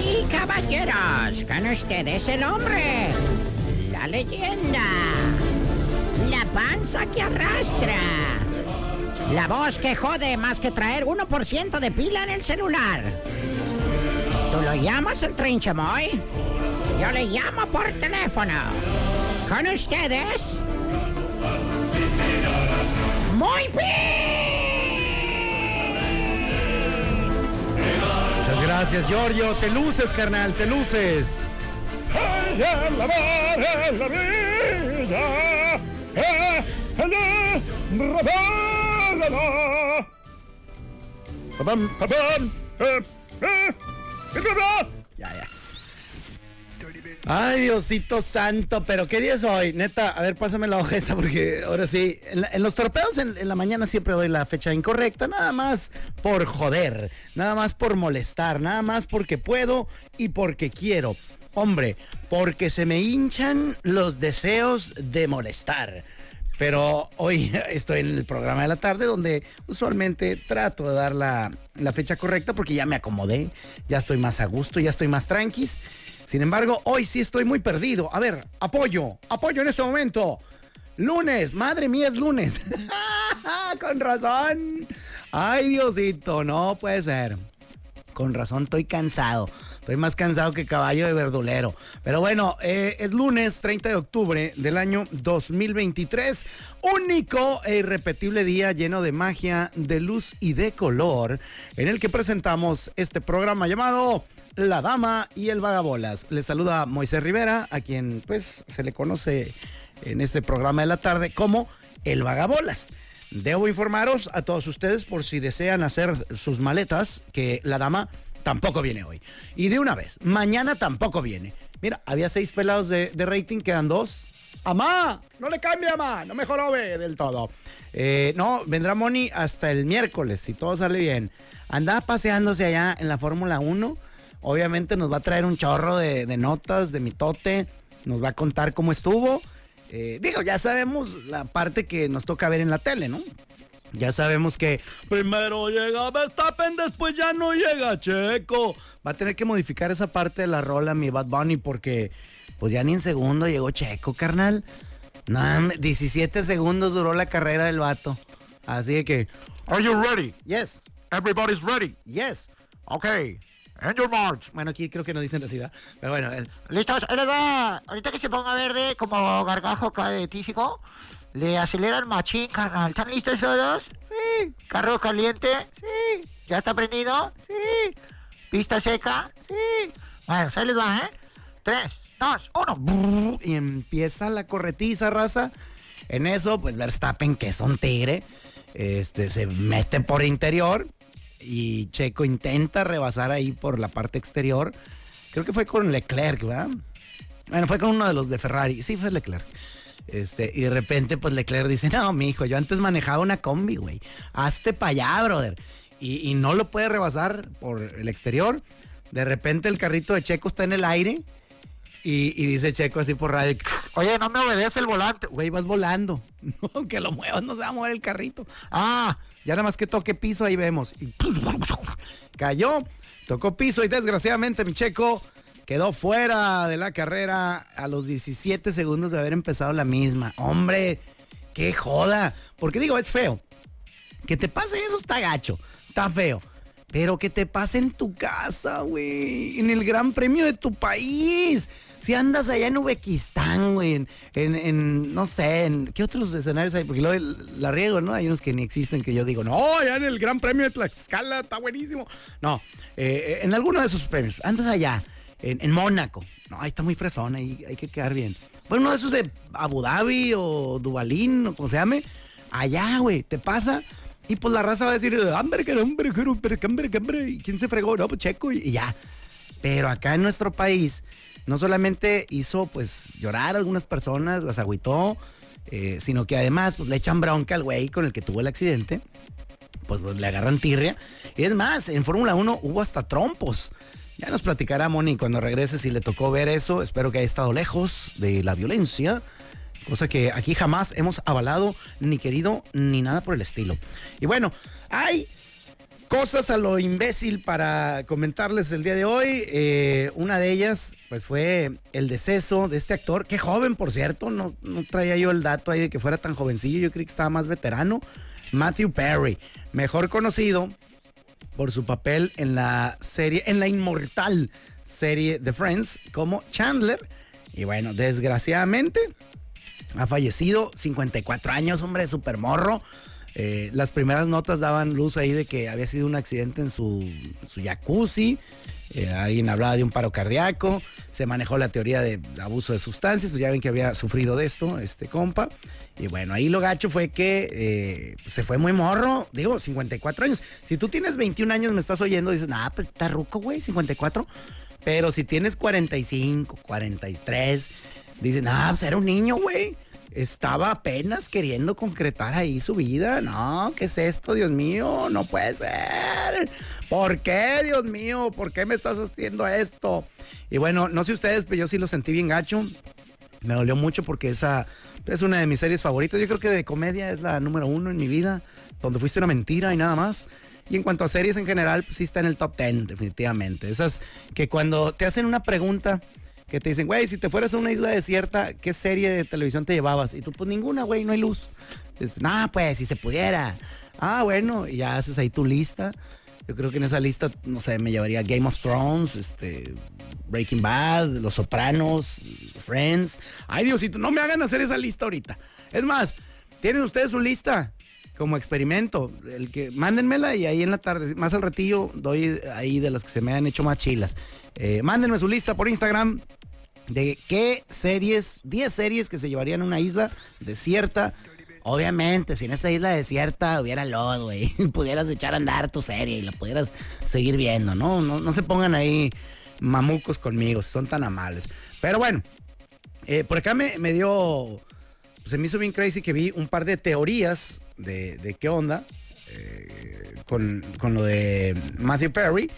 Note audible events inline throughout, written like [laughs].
Y caballeros, con ustedes el hombre, la leyenda, la panza que arrastra, la voz que jode más que traer 1% de pila en el celular. ¿Tú lo llamas el trinchamoy? Yo le llamo por teléfono. Con ustedes, muy Muchas gracias, Giorgio. Te luces, carnal, te luces. Ay, Diosito santo, pero ¿qué día es hoy? Neta, a ver, pásame la hoja esa porque ahora sí, en, los torpedos en, en la mañana siempre doy la fecha incorrecta, nada más por joder, nada más por molestar, nada más porque puedo y porque quiero. Hombre, porque se me hinchan los deseos de molestar. Pero hoy [laughs] estoy en el programa de la tarde donde usualmente trato de dar la, la fecha correcta porque ya me acomodé, ya estoy más a gusto, ya estoy más tranquis. Sin embargo, hoy sí estoy muy perdido. A ver, apoyo, apoyo en este momento. Lunes, madre mía, es lunes. [laughs] Con razón. Ay, Diosito, no puede ser. Con razón, estoy cansado. Estoy más cansado que caballo de verdulero. Pero bueno, eh, es lunes 30 de octubre del año 2023. Único e irrepetible día lleno de magia, de luz y de color, en el que presentamos este programa llamado La Dama y el Vagabolas. Les saluda Moisés Rivera, a quien pues se le conoce en este programa de la tarde como el Vagabolas. Debo informaros a todos ustedes por si desean hacer sus maletas que la dama tampoco viene hoy. Y de una vez, mañana tampoco viene. Mira, había seis pelados de, rating, quedan dos. ¡Amá! No le cambie, amá. No me jorobe del todo. Eh, no, vendrá Moni hasta el miércoles, si todo sale bien. Andaba paseándose allá en la Fórmula 1. Obviamente nos va a traer un chorro de, de notas, de mitote. Nos va a contar cómo estuvo. Eh, digo, ya sabemos la parte que nos toca ver en la tele, ¿no? Ya sabemos que primero llega Verstappen, después ya no llega Checo. Va a tener que modificar esa parte de la rola, mi Bad Bunny, porque pues ya ni en segundo llegó Checo, carnal. Nah, 17 segundos duró la carrera del vato. Así que, Are you ready? yes, Everybody's ready. yes. Okay. And your march. Bueno, aquí creo que no dicen así, ¿verdad? Pero bueno, el- ¿Listos? Ahí les va. Ahorita que se ponga verde como gargajo acá de tísico, le aceleran machín, carnal. ¿Están listos todos? sí, ¿Carro caliente? sí, ¿Ya está prendido? sí, ¿Pista seca? sí. Bueno, ahí les va, ¿eh? Tres, dos, uno. y empieza la corretiza, raza. En eso, pues Verstappen, que es un tigre, este, se mete por interior y Checo intenta rebasar ahí por la parte exterior. Creo que fue con Leclerc, ¿verdad? Bueno, fue con uno de los de Ferrari. Sí, fue Leclerc. Este, y de repente, pues Leclerc dice, no, mi hijo, yo antes manejaba una combi, güey. Hazte para allá, brother. Y, y no lo puede rebasar por el exterior. De repente el carrito de Checo está en el aire. Y, dice Checo así por radio, Oye, no me obedece el volante. güey, vas volando. [laughs] No, que lo muevas, no se va a mover el carrito. Ah, ya nada más que toque piso, ahí vemos. Y [laughs] cayó, tocó piso y desgraciadamente mi Checo quedó fuera de la carrera a los 17 segundos de haber empezado la misma. Hombre, qué joda. Porque digo, es feo. Que te pase eso está gacho, está feo. Pero que te pase en tu casa, güey. En el gran premio de tu país. Si andas allá en Uzbekistán, güey. En, en- no sé, en qué otros escenarios hay. Porque luego la riego, ¿no? Hay unos que ni existen que yo digo, no, allá en el gran premio de Tlaxcala está buenísimo. No, eh, en alguno de esos premios. Andas allá, en, en Mónaco. No, ahí está muy fresón, ahí hay que quedar bien. Bueno, uno de esos de Abu Dhabi o Dubalín o como se llame. Allá, güey, te pasa. Y pues la raza va a decir, hambre, que hambre, que hambre, que hambre. ¿Y quién se fregó? No, pues Checo y, y ya. Pero acá en nuestro país, no solamente hizo pues llorar a algunas personas, las agüitó, eh, sino que además pues, le echan bronca al güey con el que tuvo el accidente. Pues, pues, le agarran tirria. Y es más, en Fórmula 1 hubo hasta trompos. Ya nos platicará Moni cuando regrese si le tocó ver eso. Espero que haya estado lejos de la violencia. Cosa que aquí jamás hemos avalado, ni querido, ni nada por el estilo. Y bueno, hay cosas a lo imbécil para comentarles el día de hoy. Eh, una de ellas, pues fue el deceso de este actor, que joven, por cierto, no, traía yo el dato ahí de que fuera tan jovencillo, yo creí que estaba más veterano. Matthew Perry, mejor conocido por su papel en la serie, en la inmortal serie de Friends como Chandler. Y bueno, desgraciadamente ha fallecido, 54 años, hombre, super morro. Eh, las primeras notas daban luz ahí de que había sido un accidente en su, jacuzzi. Eh, alguien hablaba de un paro cardíaco. Se manejó la teoría de abuso de sustancias. Pues ya ven que había sufrido de esto, este compa. Y bueno, ahí lo gacho fue que eh, se fue muy morro. Digo, 54 años. Si tú tienes 21 años, me estás oyendo, dices, ah, pues está ruco, güey, 54. Pero si tienes 45, 43, dicen, ah, pues era un niño, güey estaba apenas queriendo concretar ahí su vida. No, ¿qué es esto, Dios mío? No puede ser. ¿Por qué, Dios mío? ¿Por qué me estás haciendo esto? Y bueno, no sé ustedes, pero yo sí lo sentí bien gacho. Me dolió mucho porque esa es una de mis series favoritas. Yo creo que de comedia es la número uno en mi vida, donde fuiste una mentira y nada más. Y en cuanto a series en general, pues sí está en el top 10, definitivamente. Esas que cuando te hacen una pregunta que te dicen, güey, si te fueras a una isla desierta, ¿qué serie de televisión te llevabas? Y tú, pues ninguna, güey, no hay luz. Dices, nah, pues, si se pudiera. Ah, bueno, y ya haces ahí tu lista. Yo creo que en esa lista, no sé, me llevaría Game of Thrones, este, Breaking Bad, Los Sopranos, Friends. Ay, Diosito, no me hagan hacer esa lista ahorita. Es más, tienen ustedes su lista como experimento. El que mándenmela y ahí en la tarde, más al ratillo, doy ahí de las que se me han hecho más chilas. Eh, mándenme su lista por Instagram, de qué series, 10 series que se llevarían a una isla desierta. Obviamente, si en esa isla desierta hubiera lodo, güey, [laughs] pudieras echar a andar tu serie y la pudieras seguir viendo, ¿no? No, no se pongan ahí mamucos conmigo, son tan amables. Pero bueno, eh, por acá me, me dio, se me hizo bien crazy que vi un par de teorías de, de qué onda eh, con, con lo de Matthew Perry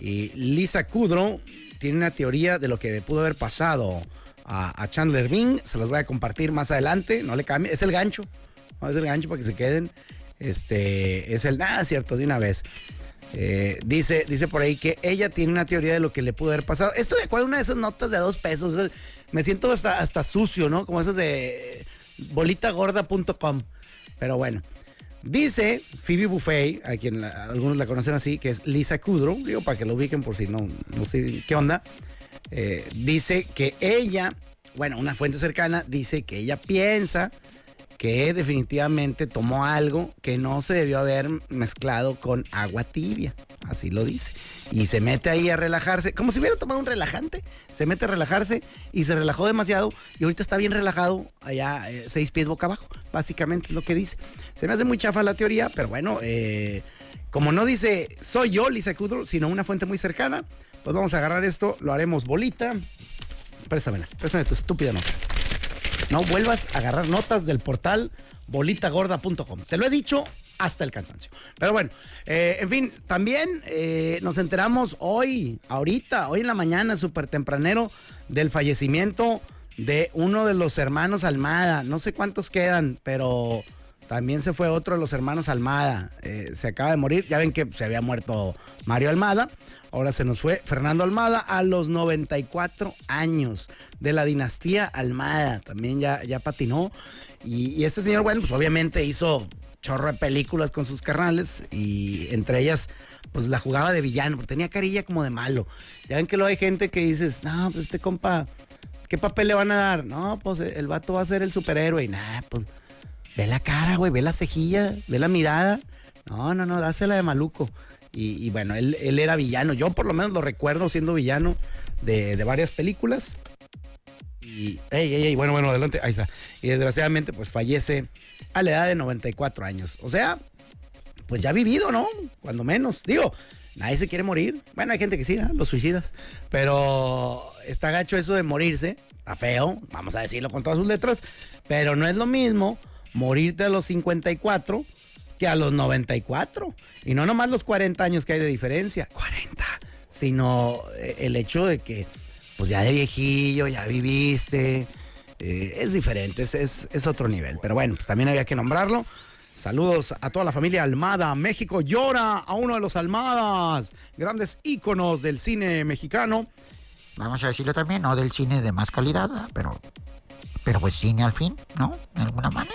y Lisa Kudrow tiene una teoría de lo que pudo haber pasado a, Chandler Bing. Se los voy a compartir más adelante. No le cambie. Es el gancho. No es el gancho para que se queden. Este es el nada cierto de una vez. Eh, dice, dice por ahí que ella tiene una teoría de lo que le pudo haber pasado. Esto de acuerdo a una de esas notas de dos pesos. Me siento hasta, hasta sucio, ¿no? Como esas de bolitagorda.com. Pero bueno. Dice Phoebe Buffet, a quien algunos la conocen así, que es Lisa Kudrow, digo para que lo ubiquen por si no, no sé qué onda. Eh, dice que ella, bueno, una fuente cercana dice que ella piensa que definitivamente tomó algo que no se debió haber mezclado con agua tibia. Así lo dice. Y se mete ahí a relajarse, como si hubiera tomado un relajante. Se mete a relajarse y se relajó demasiado. Y ahorita está bien relajado, allá eh, seis pies boca abajo. Básicamente es lo que dice. Se me hace muy chafa la teoría, pero bueno, eh, como no dice soy yo, Lisa Kudrow, sino una fuente muy cercana, pues vamos a agarrar esto, lo haremos bolita. Préstamela, préstame tu estúpida nota. No vuelvas a agarrar notas del portal bolitagorda.com. Te lo he dicho hasta el cansancio. Pero bueno, eh, en fin, también eh, nos enteramos hoy, ahorita, hoy en la mañana, súper tempranero, del fallecimiento de uno de los hermanos Almada. No sé cuántos quedan, pero también se fue otro de los hermanos Almada. Eh, se acaba de morir. Ya ven que se había muerto Mario Almada. Ahora se nos fue Fernando Almada a los 94 años de la dinastía Almada. También ya, ya patinó. Y, este señor, bueno, pues obviamente hizo chorro de películas con sus carnales y entre ellas pues la jugaba de villano, porque tenía carilla como de malo. Ya ven que luego hay gente que dices, no, pues este compa, ¿qué papel le van a dar? No, pues el vato va a ser el superhéroe. Y nada, pues ve la cara, güey, ve la cejilla, ve la mirada. No, no, no, dásela de maluco. Y, bueno, él, era villano. Yo por lo menos lo recuerdo siendo villano de, varias películas. Y, ey, ey, ey, bueno, bueno, adelante, ahí está. Y desgraciadamente, pues fallece a la edad de 94 años. O sea, pues ya ha vivido, ¿no? Cuando menos. Digo, Nadie se quiere morir. Bueno, hay gente que sí, ¿eh? los suicidas. Pero está gacho eso de morirse. Está feo, vamos a decirlo con todas sus letras. Pero no es lo mismo morirte a los 54 que a los 94. Y no nomás los 40 años que hay de diferencia. 40. Sino eh, el hecho de que, pues ya de viejillo, ya viviste. Eh, es diferente, es, es- es otro nivel. Pero bueno, pues también había que nombrarlo. Saludos a toda la familia Almada. México llora a uno de los Almadas, grandes íconos del cine mexicano. Vamos a decirlo también, no del cine de más calidad, pero, pero pues cine al fin, ¿no? De alguna manera.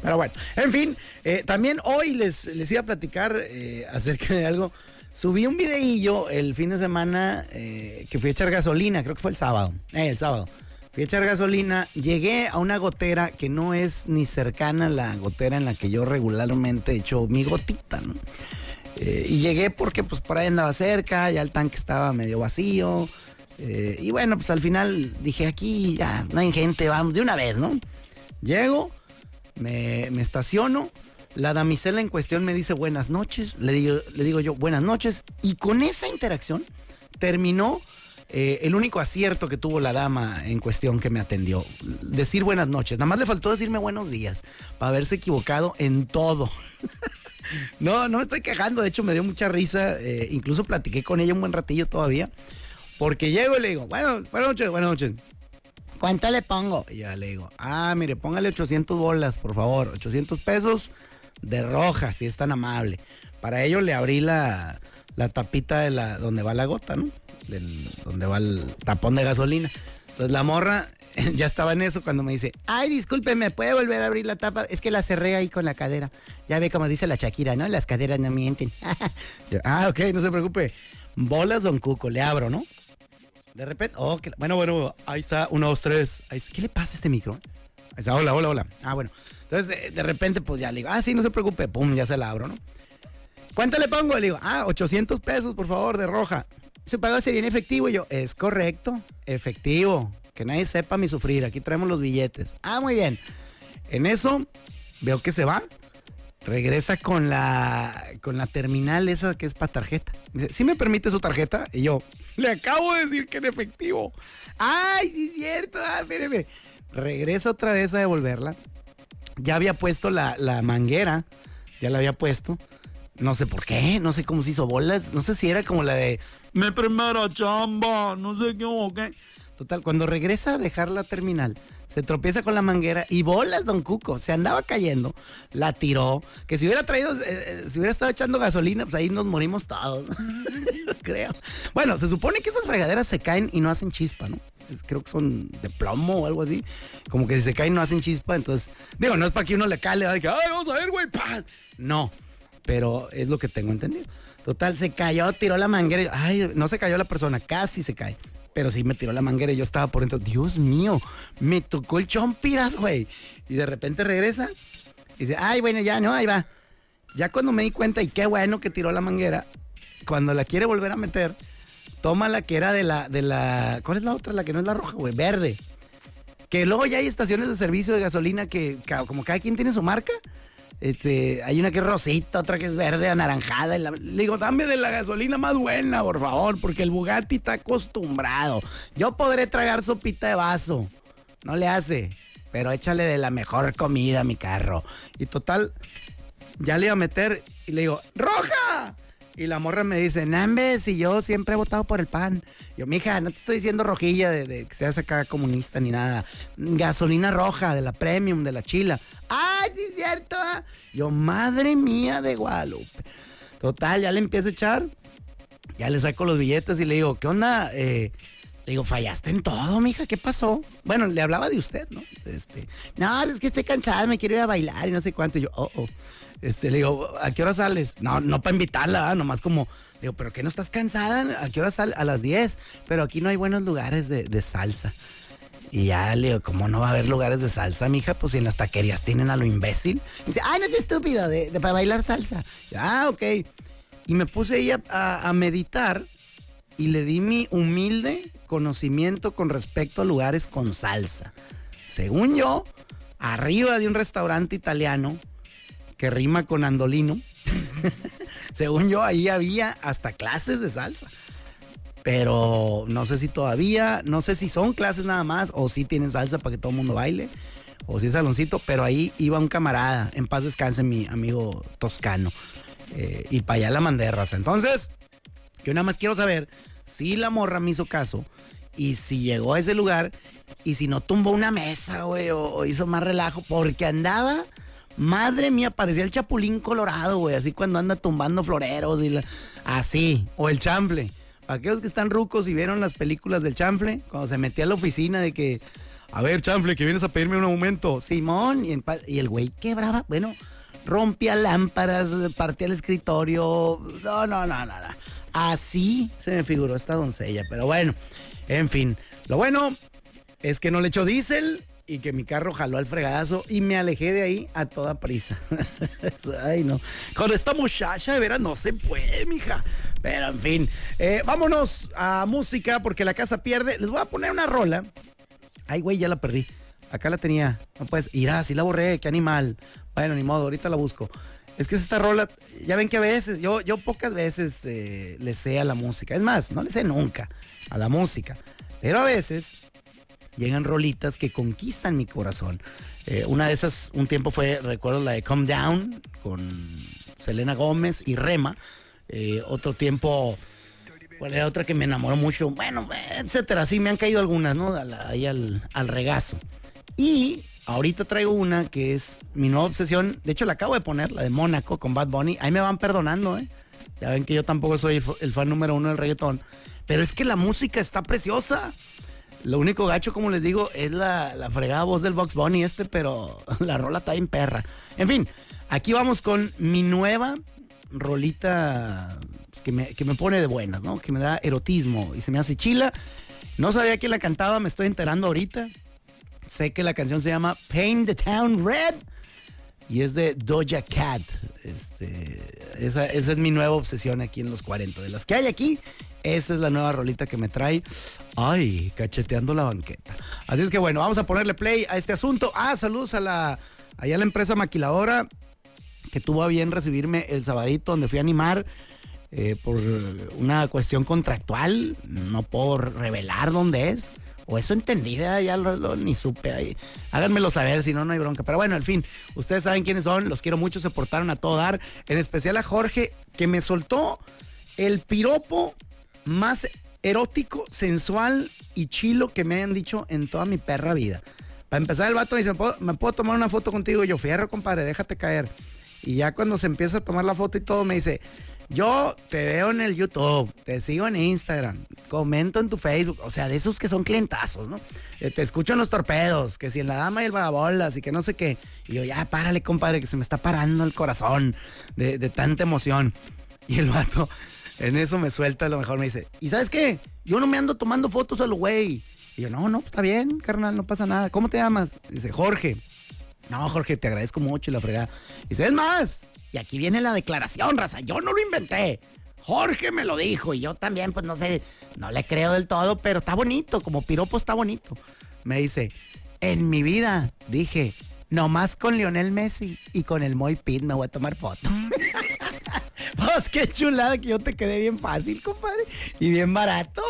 Pero bueno, en fin, eh, también hoy les, les iba a platicar eh, acerca de algo. Subí un videillo el fin de semana eh, que fui a echar gasolina, creo que fue el sábado. Eh, el sábado. Fui a echar gasolina, llegué a una gotera que no es ni cercana a la gotera en la que yo regularmente echo mi gotita, ¿no? Eh, y llegué porque pues por ahí andaba cerca, ya el tanque estaba medio vacío. eh, y bueno, pues al final dije, aquí ya no hay gente, vamos, de una vez, ¿no? Llego, me, me estaciono, la damisela en cuestión me dice buenas noches, le digo, le digo yo buenas noches, y con esa interacción terminó eh, el único acierto que tuvo la dama en cuestión que me atendió. Decir buenas noches, nada más le faltó decirme buenos días, para haberse equivocado en todo. [laughs] No, no me estoy quejando, de hecho me dio mucha risa, eh, incluso platiqué con ella un buen ratillo todavía, porque llego y le digo, bueno, buenas noches, buenas noches. ¿Cuánto le pongo? Y ya le digo, ah, mire, póngale 800 bolas, por favor, 800 pesos de roja, si es tan amable. Para ello le abrí la, la tapita de la donde va la gota, ¿no? Donde va el tapón de gasolina. Entonces la morra [laughs] ya estaba en eso cuando me dice, ay, disculpe, ¿me puede volver a abrir la tapa? Es que la cerré ahí con la cadera. Ya ve como dice la Shakira, ¿no? Las caderas no mienten. [laughs] Yo, ah, ok, no se preocupe. Bolas, don Cuco, le abro, ¿no? De repente, oh, bueno, bueno, ahí está, uno, dos, tres. Ahí. ¿Qué le pasa a este micro? Ahí está, hola, hola, hola. Ah, bueno. Entonces, eh, de repente, pues ya le digo, ah, sí, no se preocupe, pum, ya se la abro, ¿no? ¿Cuánto le pongo? Le digo, ah, 800 pesos, por favor, de roja. ¿Se pagó sería en efectivo? Y yo, es correcto, efectivo. Que nadie sepa mi sufrir, aquí traemos los billetes. Ah, muy bien. En eso, veo que se va. Regresa con la, con la terminal esa que es para tarjeta. Dice, ¿sí me permite su tarjeta? Y yo, le acabo de decir que en efectivo. ¡Ay, sí es cierto! Ah. Regresa otra vez a devolverla. Ya había puesto la, la manguera. Ya la había puesto. No sé por qué, no sé cómo se hizo bolas. No sé si era como la de mi primera chamba, no sé qué o qué. Total, cuando regresa a dejar la terminal, se tropieza con la manguera y bolas, don Cuco. Se andaba cayendo, la tiró. Que si hubiera traído, eh, eh, si hubiera estado echando gasolina, pues ahí nos morimos todos. [laughs] Creo. Bueno, se supone que esas fregaderas se caen y no hacen chispa, ¿no? Creo que son de plomo o algo así. Como que si se caen no hacen chispa, entonces, digo, no es para que uno le cale, ay, vamos a ver, güey. No, pero es lo que tengo entendido. Total, se cayó, tiró la manguera. Ay, no se cayó la persona, casi se cae. Pero sí me tiró la manguera y yo estaba por dentro. Dios mío, me tocó el chompiras, güey. Y de repente regresa y dice, ay, bueno, ya, no, ahí va. Ya cuando me di cuenta, y qué bueno que tiró la manguera, cuando la quiere volver a meter, toma la que era de la, de la. ¿Cuál es la otra? La que no es la roja, güey, verde. Que luego ya hay estaciones de servicio de gasolina que, como cada quien tiene su marca. Este, hay una que es rosita, otra que es verde, anaranjada. le digo, dame de la gasolina más buena, por favor, porque el Bugatti está acostumbrado. Yo podré tragar sopita de vaso. No le hace. Pero échale de la mejor comida a mi carro. Y total, ya le iba a meter y le digo, ¡roja! Y la morra me dice, Nambe, si yo siempre he votado por el pan. Yo, mija, no te estoy diciendo rojilla de, que seas acá comunista ni nada. Gasolina roja, de la premium, de la chila. ¡Ay, sí es cierto! ah". Yo, madre mía de Guadalupe. Total, ya le empiezo a echar. Ya le saco los billetes y le digo, ¿qué onda? Eh, le digo, fallaste en todo, mija, ¿qué pasó? Bueno, le hablaba de usted, ¿no? Este, no, es que estoy cansada, me quiero ir a bailar y no sé cuánto. Y yo, oh, oh. Este, le digo, ¿a qué hora sales? No, no para invitarla, nomás como, le digo, ¿pero qué no estás cansada? ¿A qué hora sales? A las 10. Pero aquí no hay buenos lugares de, de salsa. Y ya le digo, ¿cómo no va a haber lugares de salsa, mija? Pues si en las taquerías tienen a lo imbécil. Dice, ay, no es estúpido, de, para bailar salsa. Yo, ah, ok. Y me puse ahí a meditar y le di mi humilde conocimiento con respecto a lugares con salsa. Según yo, arriba de un restaurante italiano que rima con andolino, [laughs] según yo, ahí había hasta clases de salsa. Pero no sé si todavía, no sé si son clases nada más o si tienen salsa para que todo el mundo baile o si es saloncito, pero ahí iba un camarada, en paz descanse mi amigo toscano. eh, y para allá la mandé. Entonces, yo nada más quiero saber si la morra me hizo caso y si llegó a ese lugar y si no tumbó una mesa, güey, o, hizo más relajo, porque andaba, madre mía, parecía el chapulín colorado, güey, así cuando anda tumbando floreros y la- así, o el chanfle. Para aquellos que están rucos y vieron las películas del chanfle, cuando se metía a la oficina de que, a ver, chanfle, que vienes a pedirme un aumento. Simón, y, y el güey quebraba, bueno, rompía lámparas, partía el escritorio. No, no, no, no, no. Así se me figuró esta doncella. Pero bueno, en fin. Lo bueno es que no le echó diésel y que mi carro jaló al fregadazo y me alejé de ahí a toda prisa. [laughs] Ay, no. Con esta muchacha de veras no se puede, mija. Pero en fin. Eh, vámonos a música porque la casa pierde. Les voy a poner una rola. Ay, güey, ya la perdí. Acá la tenía. No puedes. Irá, sí la borré, qué animal. Bueno, ni modo, ahorita la busco. Es que es esta rola, ya ven que a veces, yo, yo pocas veces eh, le sé a la música. Es más, no le sé nunca a la música. Pero a veces llegan rolitas que conquistan mi corazón. Eh, una de esas, un tiempo fue, recuerdo la de Come Down con Selena Gómez y Rema. Eh, otro tiempo, ¿cuál era otra que me enamoró mucho? Bueno, etcétera. Sí, me han caído algunas, ¿no? Ahí al, al regazo. Y ahorita traigo una que es mi nueva obsesión. De hecho, la acabo de poner, la de Mónaco con Bad Bunny. Ahí me van perdonando, ¿eh? Ya ven que yo tampoco soy el fan número uno del reggaetón. Pero es que la música está preciosa. Lo único gacho, como les digo, es la, la fregada voz del Box Bunny este, pero [laughs] la rola está en perra. En fin, aquí vamos con mi nueva rolita que me, que me pone de buenas, ¿no? Que me da erotismo y se me hace chila. No sabía que la cantaba, me estoy enterando ahorita. Sé que la canción se llama Paint the Town Red y es de Doja Cat. Este, esa, esa es mi nueva obsesión aquí en los 40. De las que hay aquí, esa es la nueva rolita que me trae. Ay, cacheteando la banqueta. Así es que bueno, vamos a ponerle play a este asunto. Ah, saludos a la, allá la empresa maquiladora que tuvo a bien recibirme el sabadito donde fui a animar. eh, por una cuestión contractual, no por revelar dónde es. O eso entendida, ya lo, lo- ni supe ahí. Háganmelo saber, si no, no hay bronca. Pero bueno, al fin, ustedes saben quiénes son, los quiero mucho, se portaron a todo dar. En especial a Jorge, que me soltó el piropo más erótico, sensual y chilo que me hayan dicho en toda mi perra vida. Para empezar, el vato dice, ¿Puedo- ¿me puedo tomar una foto contigo? Y yo, fierro, compadre, déjate caer. Y ya cuando se empieza a tomar la foto y todo, me dice, yo te veo en el YouTube, te sigo en Instagram, comento en tu Facebook, o sea, de esos que son clientazos, ¿no? Eh, te escucho en los torpedos, que si en la dama y el vagabolas y que no sé qué. Y yo, ya, párale, compadre, que se me está parando el corazón de, tanta emoción. Y el vato, en eso me suelta, a lo mejor me dice, ¿y sabes qué? Yo no me ando tomando fotos a lo güey. Y yo, no, no, está bien, carnal, no pasa nada. ¿Cómo te llamas? Dice, Jorge. No, Jorge, te agradezco mucho y la fregada. Dice, es más, y aquí viene la declaración, raza, yo no lo inventé. Jorge me lo dijo y yo también, pues no sé, no le creo del todo, pero está bonito, como piropo está bonito. Me dice, en mi vida, dije, nomás con Lionel Messi y con el Moy Pit me voy a tomar foto. [laughs] Pues qué chulada que yo te quedé bien fácil, compadre, y bien barato.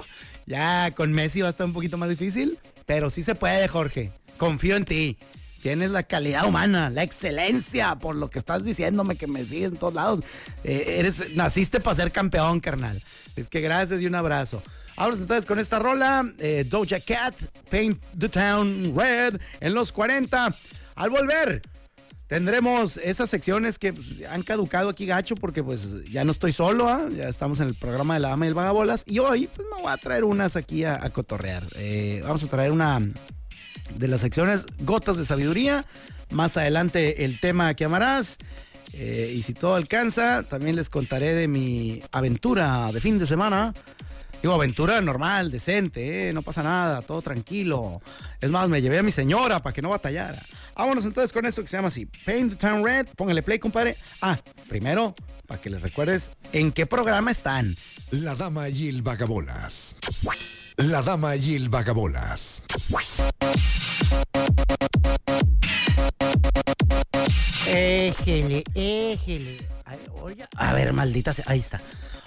Ya con Messi va a estar un poquito más difícil, pero sí se puede, Jorge. Confío en ti. Tienes la calidad humana, la excelencia, por lo que estás diciéndome que me sigues en todos lados. Eh, eres, naciste para ser campeón, carnal. Es que gracias y un abrazo. Vámonos entonces con esta rola, eh, Doja Cat, Paint the Town Red, en los 40. Al volver, tendremos esas secciones que pues, han caducado aquí gacho porque pues ya no estoy solo, ¿ah? ya estamos en el programa de la dama y el vagabolas y hoy pues me voy a traer unas aquí a, a cotorrear. Eh, vamos a traer una de las secciones Gotas de Sabiduría, más adelante el tema que amarás eh, y si todo alcanza también les contaré de mi aventura de fin de semana. Digo, aventura normal, decente, ¿eh? no pasa nada, todo tranquilo. Es más, me llevé a mi señora para que no batallara. Vámonos entonces con esto que se llama así. Paint the Town Red, póngale play, compadre. Ah, primero, para que les recuerdes en qué programa están. La dama y el vagabolas. La dama y el vagabolas. Éjele, éjele. Ya. A ver, maldita sea. Ahí está.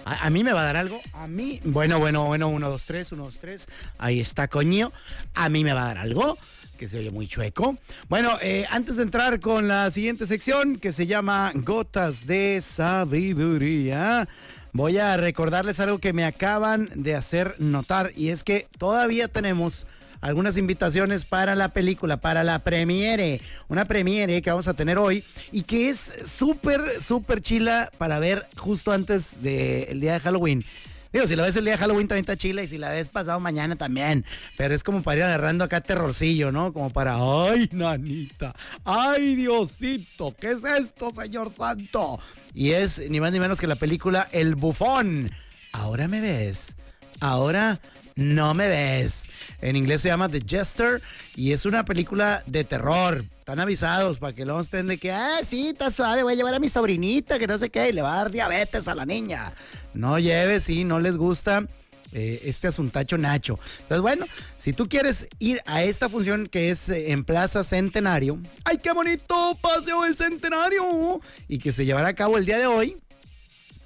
A, a mí me va a dar algo. A mí. Bueno, bueno, bueno. Uno, dos, tres. Uno, dos, tres. Ahí está, coño. A mí me va a dar algo. Que se oye muy chueco. Bueno, eh, antes de entrar con la siguiente sección que se llama Gotas de Sabiduría. Voy a recordarles algo que me acaban de hacer notar y es que todavía tenemos algunas invitaciones para la película, para la premiere, una premiere que vamos a tener hoy y que es súper, súper chila para ver justo antes del día de Halloween. Digo, si la ves el día de Halloween también está chila y si la ves pasado mañana también. Pero es como para ir agarrando acá terrorcillo, ¿no? Como para, ay, nanita, ay, Diosito, ¿qué es esto, Señor Santo? Y es ni más ni menos que la película El Bufón. Ahora me ves. Ahora no me ves. En inglés se llama The Jester y es una película de terror. Están avisados para que no estén de que, ah, sí, está suave, voy a llevar a mi sobrinita, que no sé qué, y le va a dar diabetes a la niña. No lleves, sí, no les gusta. eh, este asuntacho Nacho. Entonces, bueno, si tú quieres ir a esta función que es eh, en Plaza Centenario, ¡ay, qué bonito paseo del Centenario! Y que se llevará a cabo el día de hoy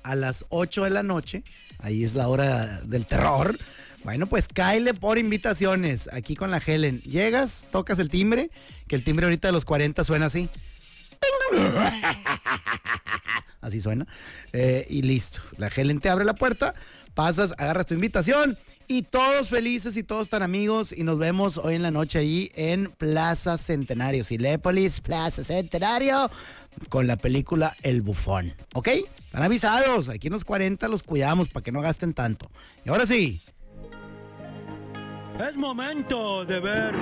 a las 8 de la noche. Ahí es la hora del terror. Bueno, pues cáele por invitaciones aquí con la Helen. Llegas, tocas el timbre, que el timbre ahorita de los 40 suena así. [laughs] Así suena. Eh, y listo. La Helen te abre la puerta, pasas, agarras tu invitación y todos felices y todos tan amigos. Y nos vemos hoy en la noche ahí en Plaza Centenario. Silépolis, Plaza Centenario, con la película El Bufón. ¿Ok? Están avisados. Aquí en los 40 los cuidamos para que no gasten tanto. Y ahora sí. Es momento de ver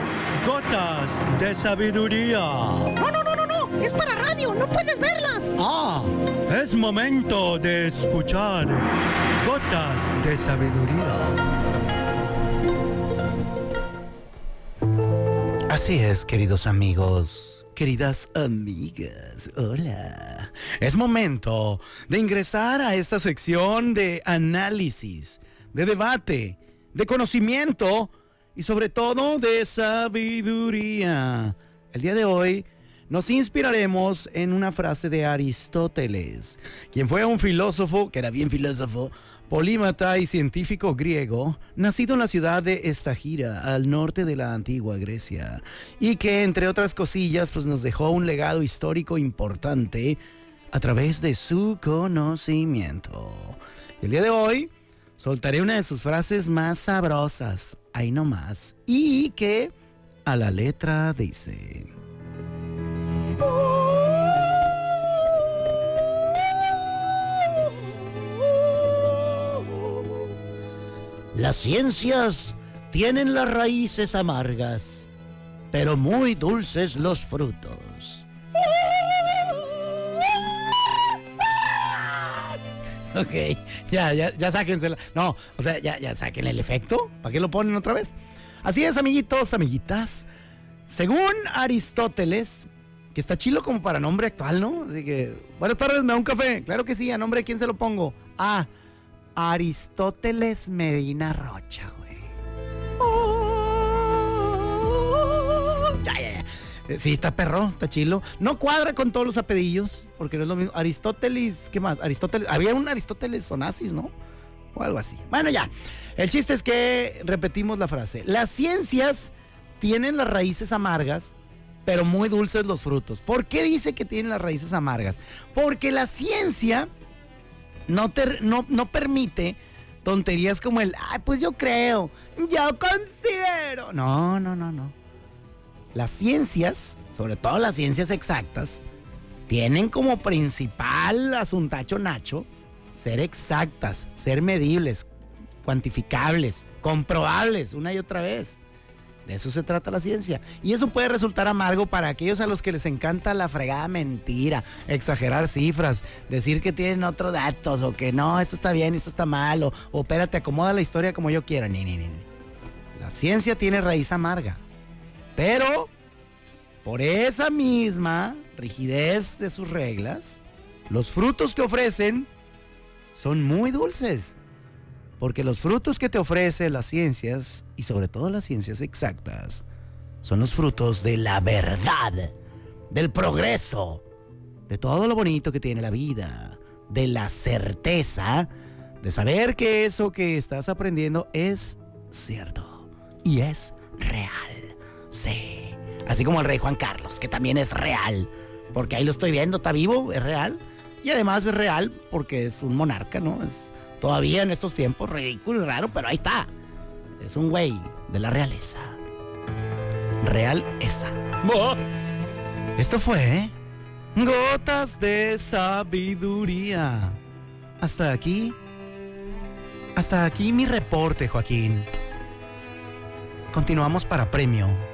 gotas de sabiduría. No, no, no, no, no. Es para radio. No puedes verlas. ¡Ah! Es momento de escuchar gotas de sabiduría. Así es, queridos amigos, queridas amigas, hola. Es momento de ingresar a esta sección de análisis, de debate, de conocimiento y sobre todo de sabiduría. El día de hoy nos inspiraremos en una frase de Aristóteles, quien fue un filósofo, que era bien filósofo, polímata y científico griego, nacido en la ciudad de Estagira, al norte de la antigua Grecia, y que entre otras cosillas pues nos dejó un legado histórico importante a través de su conocimiento. El día de hoy soltaré una de sus frases más sabrosas, ahí nomás, y que a la letra dice... Las ciencias tienen las raíces amargas, pero muy dulces los frutos. [laughs] Ok, ya, ya, ya sáquensela. No, o sea, ya, ya saquen el efecto. ¿Para qué lo ponen otra vez? Así es, amiguitos, amiguitas. Según Aristóteles, que está chilo como para nombre actual, ¿no? Así que, buenas tardes, me da un café. Claro que sí, a nombre de quién se lo pongo. Ah, Aristóteles Medina Rocha, Sí, está perro, está chilo. No cuadra con todos los apellidos, porque no es lo mismo. Aristóteles, ¿qué más? Aristóteles, había un Aristóteles Onassis, ¿no? O algo así. Bueno, ya. El chiste es que repetimos la frase. Las ciencias tienen las raíces amargas, pero muy dulces los frutos. ¿Por qué dice que tienen las raíces amargas? Porque la ciencia no, no, no permite tonterías como el, ay, pues yo creo, yo considero. No, no, no, no. Las ciencias, sobre todo las ciencias exactas, tienen como principal asuntacho nacho ser exactas, ser medibles, cuantificables, comprobables una y otra vez. De eso se trata la ciencia. Y eso puede resultar amargo para aquellos a los que les encanta la fregada mentira, exagerar cifras, decir que tienen otros datos o que no, esto está bien, esto está mal, o, o espérate, acomoda la historia como yo quiera. Ni, ni, ni. La ciencia tiene raíz amarga. Pero, por esa misma rigidez de sus reglas, los frutos que ofrecen son muy dulces. Porque los frutos que te ofrecen las ciencias, y sobre todo las ciencias exactas, son los frutos de la verdad, del progreso, de todo lo bonito que tiene la vida, de la certeza de saber que eso que estás aprendiendo es cierto y es real. Sí. Así como el rey Juan Carlos, que también es real. Porque ahí lo estoy viendo, está vivo, es real. Y además es real porque es un monarca, ¿no? Es todavía en estos tiempos ridículo y raro, pero ahí está. Es un güey de la realeza. Real esa. Esto fue Gotas de Sabiduría. Hasta aquí. Hasta aquí mi reporte, Joaquín. Continuamos para premio.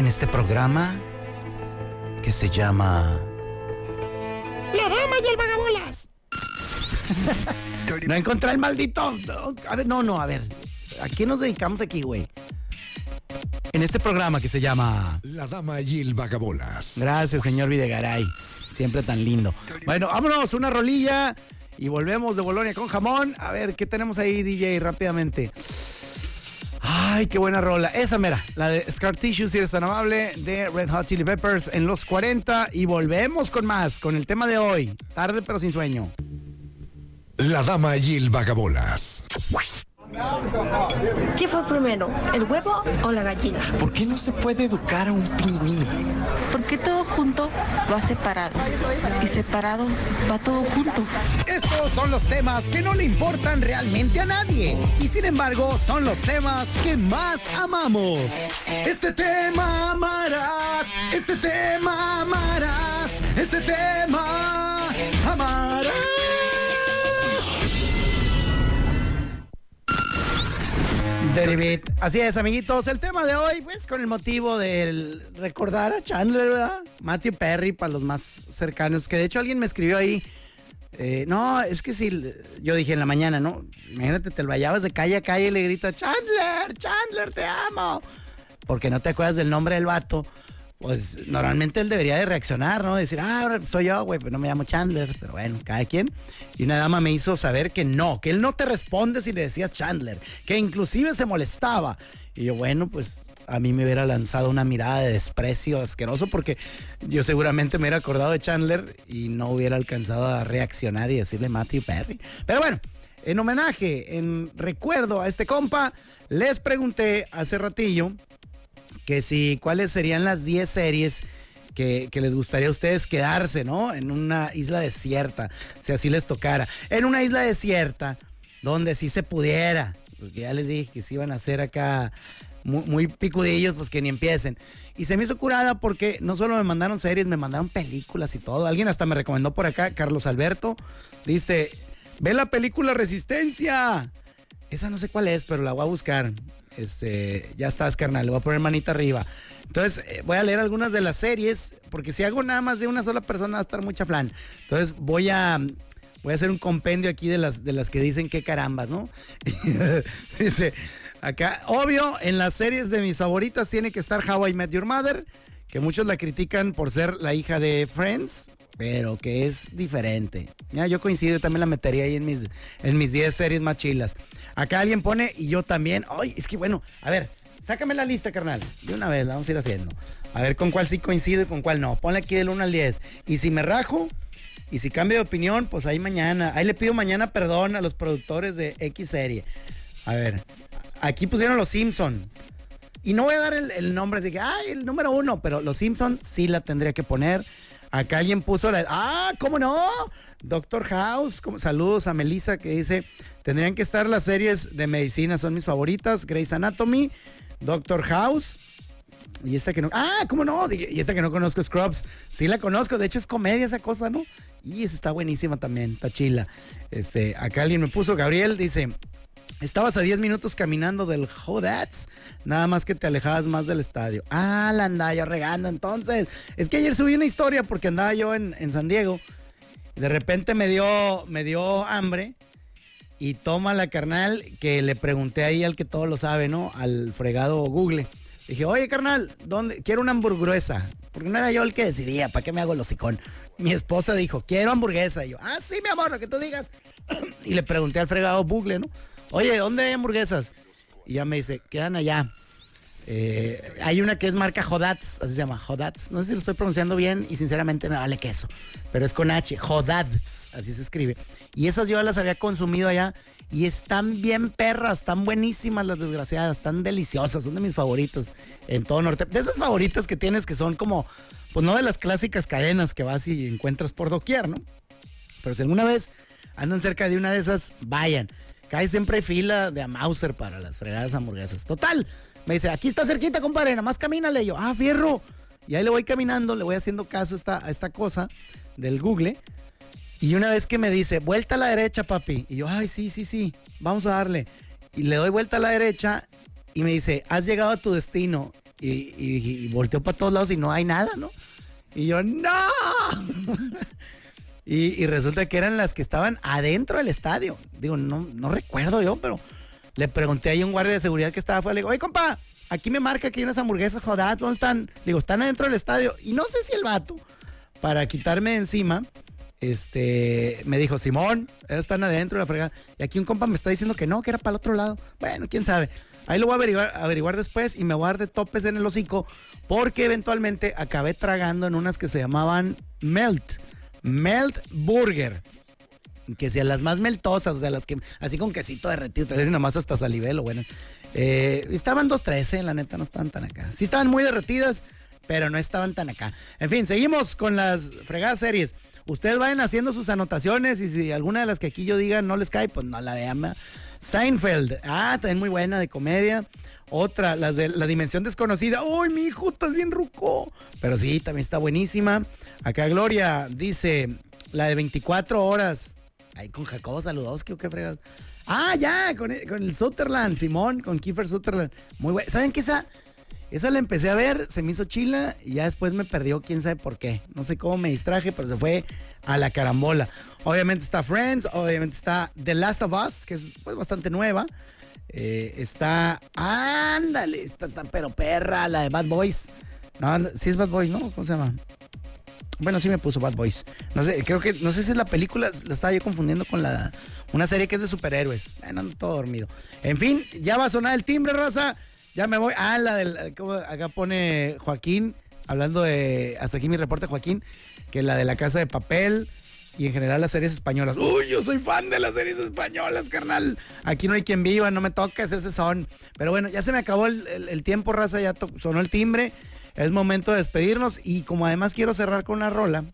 En este programa que se llama La dama y el vagabolas. No encontré el maldito. A ver, no, no, a ver. ¿A qué nos dedicamos aquí, güey? En este programa que se llama. La dama y el vagabolas. Gracias, señor Videgaray. Siempre tan lindo. Bueno, vámonos, una rolilla. Y volvemos de Bolonia con jamón. A ver, ¿qué tenemos ahí, DJ? Rápidamente. Ay, qué buena rola. Esa mera, la de Scar Tissue, si eres tan amable, de Red Hot Chili Peppers en los 40. Y volvemos con más, con el tema de hoy. Tarde pero sin sueño. La dama y el vagabolas. ¿Qué fue primero, el huevo o la gallina? ¿Por qué no se puede educar a un pingüino? Porque todo junto va separado y separado va todo junto. Estos son los temas que no le importan realmente a nadie y sin embargo son los temas que más amamos. Este tema amarás, este tema amarás, este tema amarás. Así es, amiguitos. El tema de hoy, pues, con el motivo del recordar a Chandler, ¿verdad? Matthew Perry, para los más cercanos. Que de hecho alguien me escribió ahí. eh, no, es que si yo dije en la mañana, ¿no? Imagínate, te lo vayabas de calle a calle y le grita, Chandler, Chandler, te amo. Porque no te acuerdas del nombre del vato. Pues normalmente él debería de reaccionar, ¿no? Decir, ah, soy yo, güey, pues no me llamo Chandler, pero bueno, cada quien. Y una dama me hizo saber que no, que él no te responde si le decías Chandler, que inclusive se molestaba. Y yo, bueno, pues a mí me hubiera lanzado una mirada de desprecio asqueroso porque yo seguramente me hubiera acordado de Chandler y no hubiera alcanzado a reaccionar y decirle Matthew Perry. Pero bueno, en homenaje, en recuerdo a este compa, les pregunté hace ratillo que si cuáles serían las 10 series que, les gustaría a ustedes quedarse, ¿no? En una isla desierta, si así les tocara. En una isla desierta, donde sí se pudiera, porque ya les dije que si iban a hacer acá muy, muy, picudillos, pues que ni empiecen. Y se me hizo curada porque no solo me mandaron series, me mandaron películas y todo. Alguien hasta me recomendó por acá, Carlos Alberto, dice, ve la película Resistencia. Esa no sé cuál es, pero la voy a buscar. Este, ya estás, carnal, le voy a poner manita arriba. Entonces, eh, voy a leer algunas de las series, porque si hago nada más de una sola persona va a estar mucha flan. Entonces, voy a, voy a hacer un compendio aquí de las, de las que dicen qué carambas, ¿no? [laughs] Dice, acá, obvio, en las series de mis favoritas tiene que estar How I Met Your Mother, que muchos la critican por ser la hija de Friends, pero que es diferente. Ya, yo coincido, también la metería ahí en mis, en mis 10 series más chilas. Acá alguien pone, y yo también, ay, es que bueno, a ver, sácame la lista, carnal. De una vez, la vamos a ir haciendo. A ver con cuál sí coincido y con cuál no. Ponle aquí del 1 al 10. Y si me rajo, y si cambio de opinión, pues ahí mañana. Ahí le pido mañana perdón a los productores de X serie. A ver, aquí pusieron los Simpson. Y no voy a dar el, nombre de que, ay, el número uno, pero los Simpson sí la tendría que poner. Acá alguien puso la. ¡Ah, cómo no! Doctor House. Como, saludos a Melissa que dice: Tendrían que estar las series de medicina, son mis favoritas. Grey's Anatomy, Doctor House. Y esta que no. ¡Ah, cómo no! Y esta que no conozco, Scrubs. Sí la conozco. De hecho, es comedia esa cosa, ¿no? Y esa está buenísima también. Está chila. Este, acá alguien me puso, Gabriel, dice. Estabas a 10 minutos caminando del Hodats, nada más que te alejabas más del estadio. Ah, la andaba yo regando entonces. Es que ayer subí una historia porque andaba yo en, en San Diego. De repente me dio, me dio hambre. Y toma la carnal que le pregunté ahí al que todo lo sabe, ¿no? Al fregado Google. Dije, oye, carnal, ¿dónde? Quiero una hamburguesa. Porque no era yo el que decidía, ¿para qué me hago el hocicón? Mi esposa dijo, quiero hamburguesa. Y yo, ah, sí, mi amor, lo que tú digas. [coughs] y le pregunté al fregado Google, ¿no? Oye, ¿dónde hay hamburguesas? Y ya me dice, quedan allá. Eh, hay una que es marca Jodats, así se llama, Jodats. No sé si lo estoy pronunciando bien y sinceramente me vale queso, pero es con H, Jodats, así se escribe. Y esas yo las había consumido allá y están bien perras, están buenísimas las desgraciadas, están deliciosas, son de mis favoritos en todo norte. De esas favoritas que tienes que son como, pues no de las clásicas cadenas que vas y encuentras por doquier, ¿no? Pero si alguna vez andan cerca de una de esas, vayan. Cae siempre fila de a Mauser para las fregadas hamburguesas. Total, me dice, aquí está cerquita, compadre, nada más camínale. Y yo, ah, fierro. Y ahí le voy caminando, le voy haciendo caso a esta, esta cosa del Google. Y una vez que me dice, vuelta a la derecha, papi. Y yo, ay, sí, sí, sí, vamos a darle. Y le doy vuelta a la derecha y me dice, has llegado a tu destino. Y, y, y volteo para todos lados y no hay nada, ¿no? Y yo, no. [laughs] y, resulta que eran las que estaban adentro del estadio. Digo, no, no recuerdo yo, pero le pregunté ahí a un guardia de seguridad que estaba afuera. Le digo, oye, compa, aquí me marca que hay unas hamburguesas jodadas. ¿Dónde están? Digo, están adentro del estadio. Y no sé si el vato, para quitarme de encima, este, me dijo, Simón, están adentro de la fregada. Y aquí un compa me está diciendo que no, que era para el otro lado. Bueno, quién sabe. Ahí lo voy a averiguar, averiguar después y me voy a dar de topes en el hocico porque eventualmente acabé tragando en unas que se llamaban Melt. Melt Burger. Que sean las más meltosas, o sea, las que así con quesito derretido, te nada más hasta salivelo, bueno. Eh, estaban 2.13, la neta, no estaban tan acá. Sí estaban muy derretidas, pero no estaban tan acá. En fin, seguimos con las fregadas series. Ustedes vayan haciendo sus anotaciones y si alguna de las que aquí yo diga no les cae, pues no la vean. Seinfeld, ah, también muy buena de comedia. Otra, las de la dimensión desconocida. Uy, mi hijo, estás bien ruco. Pero sí, también está buenísima. Acá Gloria dice, la de 24 horas. Ahí con Jacobo saludos, ¿qué, qué fregas? Ah, ya, con, con, el Sutherland, Simón, con Kiefer Sutherland. Muy bueno. ¿Saben qué esa? Esa la empecé a ver, se me hizo chila y ya después me perdió, quién sabe por qué. No sé cómo me distraje, pero se fue a la carambola. Obviamente está Friends, obviamente está The Last of Us, que es pues, bastante nueva. Eh, está, ándale, está, está, pero perra, la de Bad Boys. No, sí es Bad Boys, ¿no? ¿Cómo se llama? Bueno, sí me puso Bad Boys. No sé, creo que, no sé si es la película, la estaba yo confundiendo con la, una serie que es de superhéroes. Bueno, ando todo dormido. En fin, ya va a sonar el timbre, raza. Ya me voy. Ah, la del. Acá pone Joaquín, hablando de. Hasta aquí mi reporte, Joaquín, que la de la casa de papel y en general las series españolas. Uy, yo soy fan de las series españolas, carnal. Aquí no hay quien viva, no me toques, ese son. Pero bueno, ya se me acabó el, tiempo, raza, ya sonó el timbre. Es momento de despedirnos y como además quiero cerrar con una rola,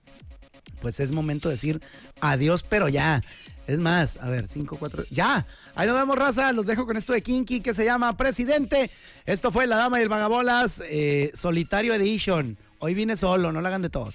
pues es momento de decir adiós, pero ya. Es más, a ver, 5, 4, ya. Ahí nos vemos, raza. Los dejo con esto de Kinky que se llama Presidente. Esto fue La Dama y el Vagabolas eh, Solitario Edition. Hoy vine solo, no la hagan de todos.